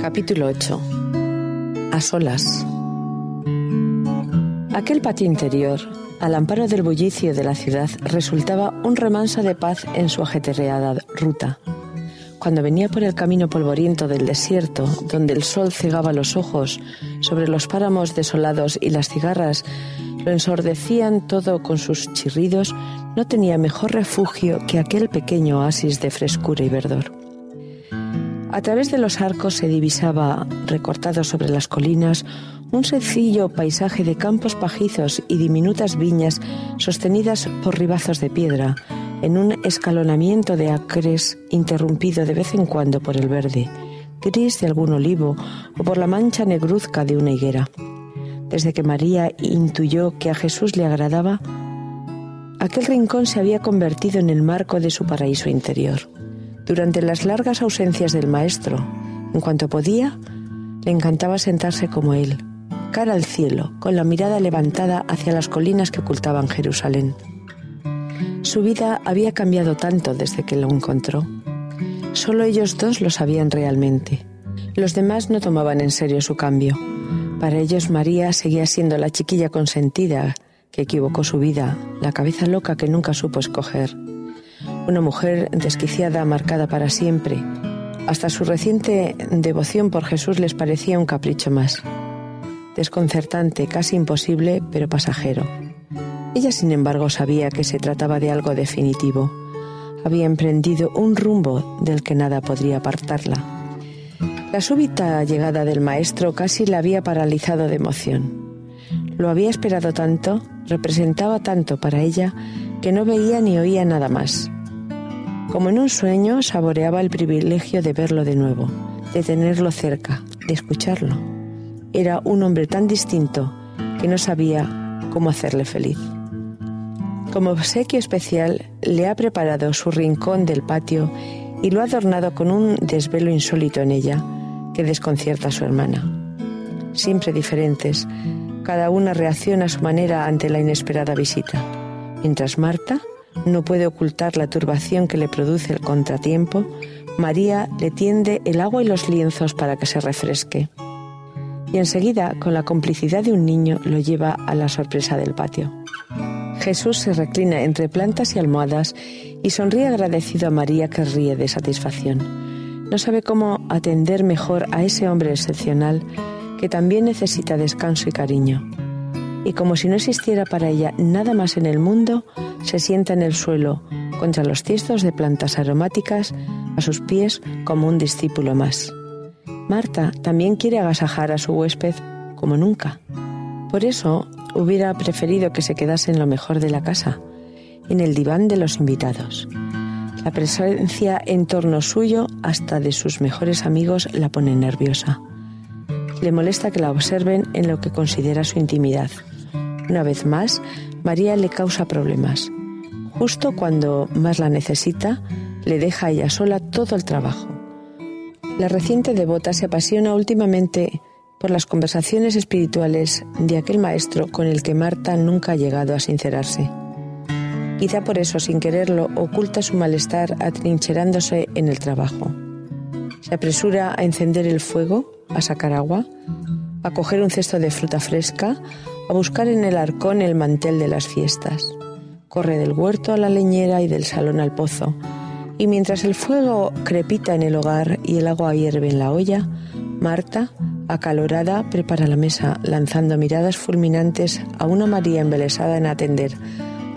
Capítulo 8. A solas. Aquel patio interior, al amparo del bullicio de la ciudad, resultaba un remanso de paz en su ajetreada ruta. Cuando venía por el camino polvoriento del desierto, donde el sol cegaba los ojos sobre los páramos desolados y las cigarras lo ensordecían todo con sus chirridos, no tenía mejor refugio que aquel pequeño oasis de frescura y verdor. A través de los arcos se divisaba, recortado sobre las colinas, un sencillo paisaje de campos pajizos y diminutas viñas sostenidas por ribazos de piedra, en un escalonamiento de acres interrumpido de vez en cuando por el verde, gris de algún olivo o por la mancha negruzca de una higuera. Desde que María intuyó que a Jesús le agradaba, aquel rincón se había convertido en el marco de su paraíso interior. Durante las largas ausencias del maestro, en cuanto podía, le encantaba sentarse como él, cara al cielo, con la mirada levantada hacia las colinas que ocultaban Jerusalén. Su vida había cambiado tanto desde que lo encontró. Solo ellos dos lo sabían realmente. Los demás no tomaban en serio su cambio. Para ellos María seguía siendo la chiquilla consentida que equivocó su vida, la cabeza loca que nunca supo escoger. Una mujer desquiciada, marcada para siempre. Hasta su reciente devoción por Jesús les parecía un capricho más. Desconcertante, casi imposible, pero pasajero. Ella, sin embargo, sabía que se trataba de algo definitivo. Había emprendido un rumbo del que nada podría apartarla. La súbita llegada del maestro casi la había paralizado de emoción. Lo había esperado tanto, representaba tanto para ella, que no veía ni oía nada más. Como en un sueño, saboreaba el privilegio de verlo de nuevo, de tenerlo cerca, de escucharlo. Era un hombre tan distinto que no sabía cómo hacerle feliz. Como obsequio especial, le ha preparado su rincón del patio y lo ha adornado con un desvelo insólito en ella, desconcierta a su hermana. Siempre diferentes, cada una reacciona a su manera ante la inesperada visita. Mientras Marta no puede ocultar la turbación que le produce el contratiempo, María le tiende el agua y los lienzos para que se refresque. Y enseguida, con la complicidad de un niño, lo lleva a la sorpresa del patio. Jesús se reclina entre plantas y almohadas y sonríe agradecido a María que ríe de satisfacción no sabe cómo atender mejor a ese hombre excepcional que también necesita descanso y cariño. Y como si no existiera para ella nada más en el mundo, se sienta en el suelo, contra los tiestos de plantas aromáticas, a sus pies como un discípulo más. Marta también quiere agasajar a su huésped como nunca. Por eso hubiera preferido que se quedase en lo mejor de la casa, en el diván de los invitados. La presencia en torno suyo, hasta de sus mejores amigos, la pone nerviosa. Le molesta que la observen en lo que considera su intimidad. Una vez más, María le causa problemas. Justo cuando más la necesita, le deja a ella sola todo el trabajo. La reciente devota se apasiona últimamente por las conversaciones espirituales de aquel maestro con el que Marta nunca ha llegado a sincerarse. Quizá por eso, sin quererlo, oculta su malestar atrincherándose en el trabajo. Se apresura a encender el fuego, a sacar agua, a coger un cesto de fruta fresca, a buscar en el arcón el mantel de las fiestas. Corre del huerto a la leñera y del salón al pozo. Y mientras el fuego crepita en el hogar y el agua hierve en la olla, Marta, acalorada, prepara la mesa, lanzando miradas fulminantes a una María embelesada en atender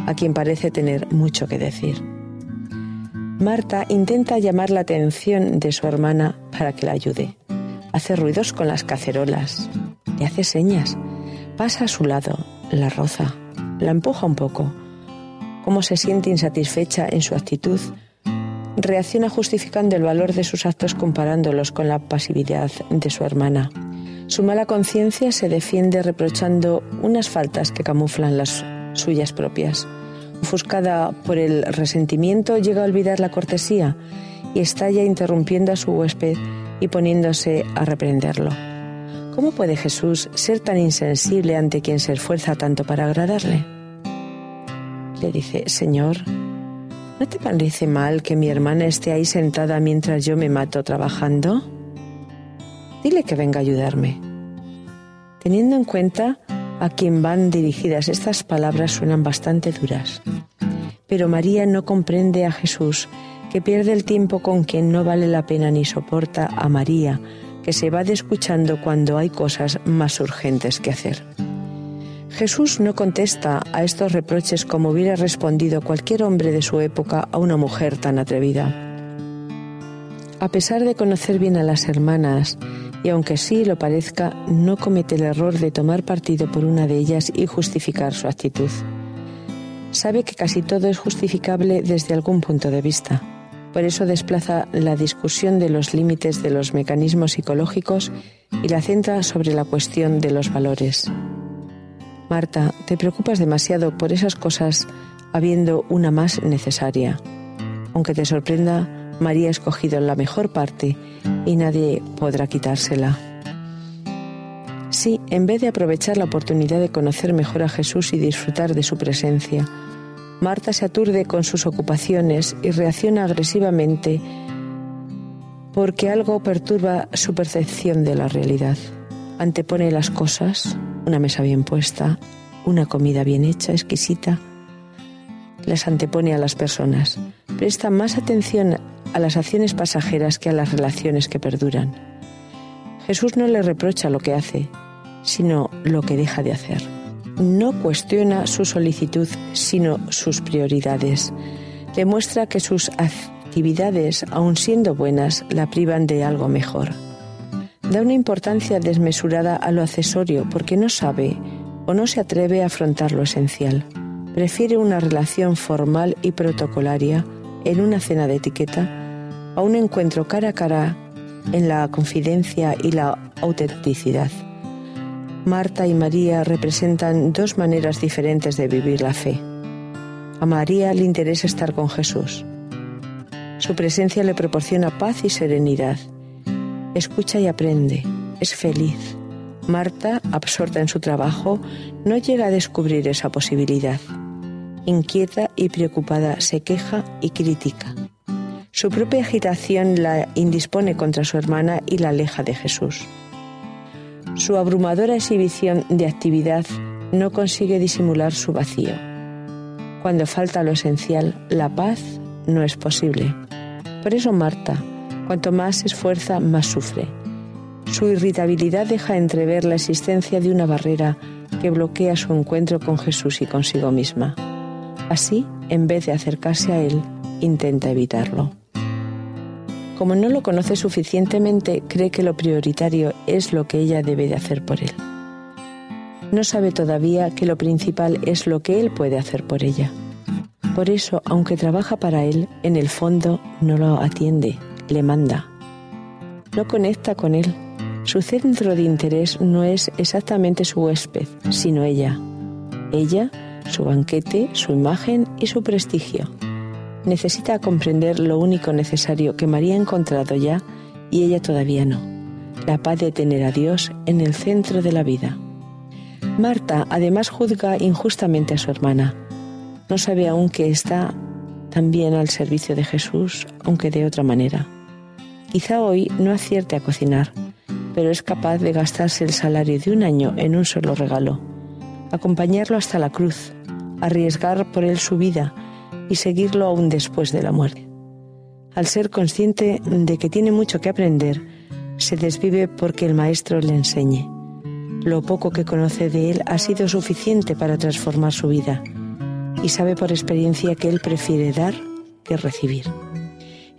a quien parece tener mucho que decir. Marta intenta llamar la atención de su hermana para que la ayude. Hace ruidos con las cacerolas, le hace señas, pasa a su lado, la roza, la empuja un poco. Cómo se siente insatisfecha en su actitud, reacciona justificando el valor de sus actos comparándolos con la pasividad de su hermana. Su mala conciencia se defiende reprochando unas faltas que camuflan las suyas propias. Ofuscada por el resentimiento, llega a olvidar la cortesía y estalla interrumpiendo a su huésped y poniéndose a reprenderlo. ¿Cómo puede Jesús ser tan insensible ante quien se esfuerza tanto para agradarle? Le dice, Señor, ¿no ¿No te parece mal que mi hermana esté ahí sentada mientras yo me mato trabajando? Dile que venga a ayudarme. Teniendo en cuenta a quien van dirigidas estas palabras suenan bastante duras. Pero María no comprende a Jesús, que pierde el tiempo con quien no vale la pena ni soporta a María, que se va escuchando cuando hay cosas más urgentes que hacer. Jesús no contesta a estos reproches como hubiera respondido cualquier hombre de su época a una mujer tan atrevida. A pesar de conocer bien a las hermanas, y aunque sí lo parezca, no comete el error de tomar partido por una de ellas y justificar su actitud. Sabe que casi todo es justificable desde algún punto de vista. Por eso desplaza la discusión de los límites de los mecanismos psicológicos y la centra sobre la cuestión de los valores. Marta, te preocupas demasiado por esas cosas habiendo una más necesaria. Aunque te sorprenda, María ha escogido la mejor parte y nadie podrá quitársela. Sí, en vez de aprovechar la oportunidad de conocer mejor a Jesús y disfrutar de su presencia, Marta se aturde con sus ocupaciones y reacciona agresivamente porque algo perturba su percepción de la realidad. Antepone las cosas, una mesa bien puesta, una comida bien hecha, exquisita, las antepone a las personas. Presta más atención a las acciones pasajeras que a las relaciones que perduran. Jesús no le reprocha lo que hace, sino lo que deja de hacer. No cuestiona su solicitud, sino sus prioridades. Demuestra que sus actividades, aun siendo buenas, la privan de algo mejor da una importancia desmesurada a lo accesorio porque no sabe o no se atreve a afrontar lo esencial. Prefiere una relación formal y protocolaria en una cena de etiqueta a un encuentro cara a cara en la confidencia y la autenticidad. Marta y María representan dos maneras diferentes de vivir la fe. A María le interesa estar con Jesús. Su presencia le proporciona paz y serenidad escucha y aprende, es feliz. Marta, absorta en su trabajo, no llega a descubrir esa posibilidad. Inquieta y preocupada, se queja y critica. Su propia agitación la indispone contra su hermana y la aleja de Jesús. Su abrumadora exhibición de actividad no consigue disimular su vacío. Cuando falta lo esencial, la paz no es posible. Por eso Marta, Cuanto más se esfuerza, más sufre. Su irritabilidad deja entrever la existencia de una barrera que bloquea su encuentro con Jesús y consigo misma. Así, en vez de acercarse a Él, intenta evitarlo. Como no lo conoce suficientemente, cree que lo prioritario es lo que ella debe de hacer por Él. No sabe todavía que lo principal es lo que Él puede hacer por ella. Por eso, aunque trabaja para Él, en el fondo no lo atiende, le manda. No conecta con él. Su centro de interés no es exactamente su huésped, sino ella. Ella, su banquete, su imagen y su prestigio. Necesita comprender lo único necesario que María ha encontrado ya y ella todavía no. La paz de tener a Dios en el centro de la vida. Marta además juzga injustamente a su hermana. No sabe aún que está también al servicio de Jesús, aunque de otra manera. Quizá hoy no acierte a cocinar, pero es capaz de gastarse el salario de un año en un solo regalo, acompañarlo hasta la cruz, arriesgar por él su vida y seguirlo aún después de la muerte. Al ser consciente de que tiene mucho que aprender, se desvive porque el Maestro le enseñe. Lo poco que conoce de él ha sido suficiente para transformar su vida y sabe por experiencia que él prefiere dar que recibir.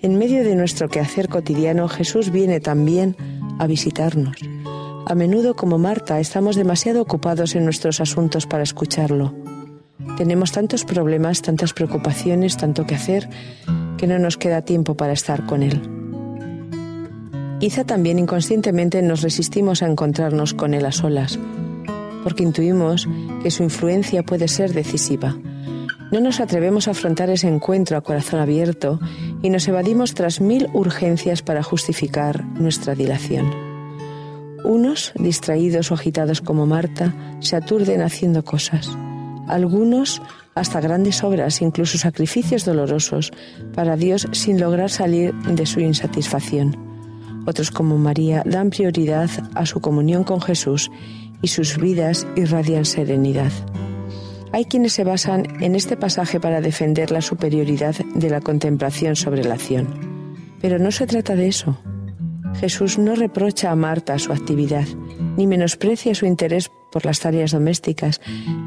En medio de nuestro quehacer cotidiano, Jesús viene también a visitarnos. A menudo, como Marta, estamos demasiado ocupados en nuestros asuntos para escucharlo. Tenemos tantos problemas, tantas preocupaciones, tanto que hacer, que no nos queda tiempo para estar con Él. Quizá también inconscientemente nos resistimos a encontrarnos con Él a solas, porque intuimos que su influencia puede ser decisiva no nos atrevemos a afrontar ese encuentro a corazón abierto y nos evadimos tras mil urgencias para justificar nuestra dilación. Unos, distraídos o agitados como Marta, se aturden haciendo cosas. Algunos hasta grandes obras, incluso sacrificios dolorosos, para Dios sin lograr salir de su insatisfacción. Otros como María dan prioridad a su comunión con Jesús y sus vidas irradian serenidad. Hay quienes se basan en este pasaje para defender la superioridad de la contemplación sobre la acción. Pero no se trata de eso. Jesús no reprocha a Marta su actividad, ni menosprecia su interés por las tareas domésticas,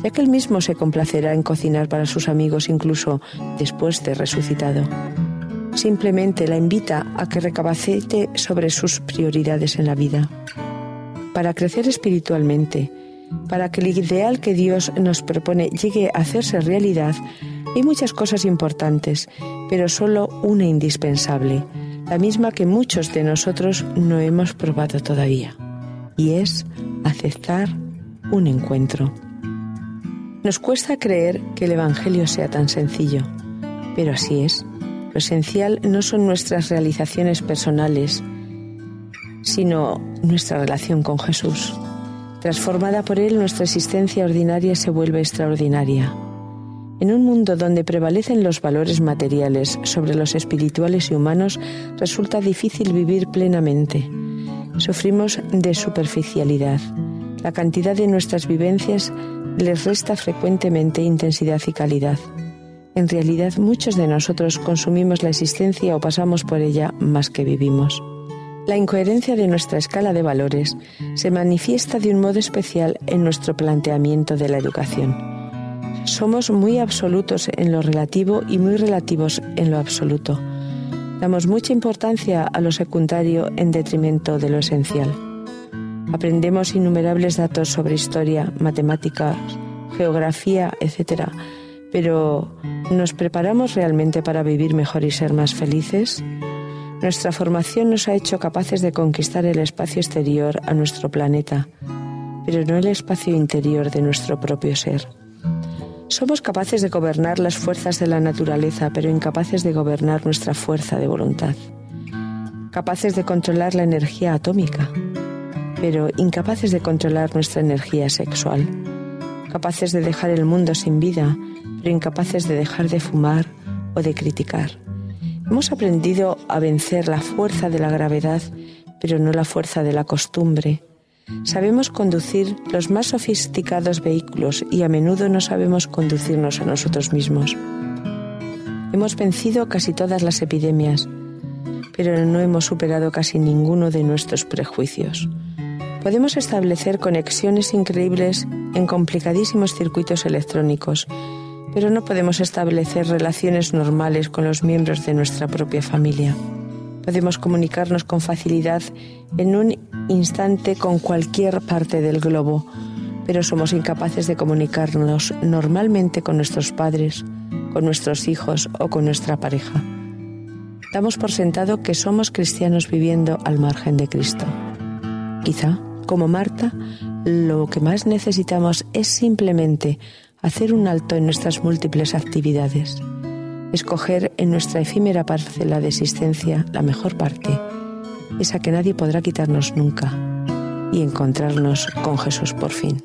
ya que él mismo se complacerá en cocinar para sus amigos incluso después de resucitado. Simplemente la invita a que recapacite sobre sus prioridades en la vida. Para crecer espiritualmente, para que el ideal que Dios nos propone llegue a hacerse realidad, hay muchas cosas importantes, pero solo una indispensable, la misma que muchos de nosotros no hemos probado todavía, y es aceptar un encuentro. Nos cuesta creer que el Evangelio sea tan sencillo, pero así es. Lo esencial no son nuestras realizaciones personales, sino nuestra relación con Jesús. Transformada por Él, nuestra existencia ordinaria se vuelve extraordinaria. En un mundo donde prevalecen los valores materiales sobre los espirituales y humanos, resulta difícil vivir plenamente. Sufrimos de superficialidad. La cantidad de nuestras vivencias les resta frecuentemente intensidad y calidad. En realidad muchos de nosotros consumimos la existencia o pasamos por ella más que vivimos. La incoherencia de nuestra escala de valores se manifiesta de un modo especial en nuestro planteamiento de la educación. Somos muy absolutos en lo relativo y muy relativos en lo absoluto. Damos mucha importancia a lo secundario en detrimento de lo esencial. Aprendemos innumerables datos sobre historia, matemáticas, geografía, etc. Pero ¿nos preparamos realmente para vivir mejor y ser más felices? Nuestra formación nos ha hecho capaces de conquistar el espacio exterior a nuestro planeta, pero no el espacio interior de nuestro propio ser. Somos capaces de gobernar las fuerzas de la naturaleza, pero incapaces de gobernar nuestra fuerza de voluntad. Capaces de controlar la energía atómica, pero incapaces de controlar nuestra energía sexual. Capaces de dejar el mundo sin vida, pero incapaces de dejar de fumar o de criticar. Hemos aprendido a vencer la fuerza de la gravedad, pero no la fuerza de la costumbre, Sabemos conducir los más sofisticados vehículos y a menudo no sabemos conducirnos a nosotros mismos. Hemos vencido casi todas las epidemias, pero no hemos superado casi ninguno de nuestros prejuicios. Podemos establecer conexiones increíbles en complicadísimos circuitos electrónicos, pero no podemos establecer relaciones normales con los miembros de nuestra propia familia. Podemos comunicarnos con facilidad en un instante con cualquier parte del globo, pero somos incapaces de comunicarnos normalmente con nuestros padres, con nuestros hijos o con nuestra pareja. Damos por sentado que somos cristianos viviendo al margen de Cristo. Quizá, como Marta, lo que más necesitamos es simplemente hacer un alto en nuestras múltiples actividades escoger en nuestra efímera parcela de existencia la mejor parte, esa que nadie podrá quitarnos nunca, y encontrarnos con Jesús por fin.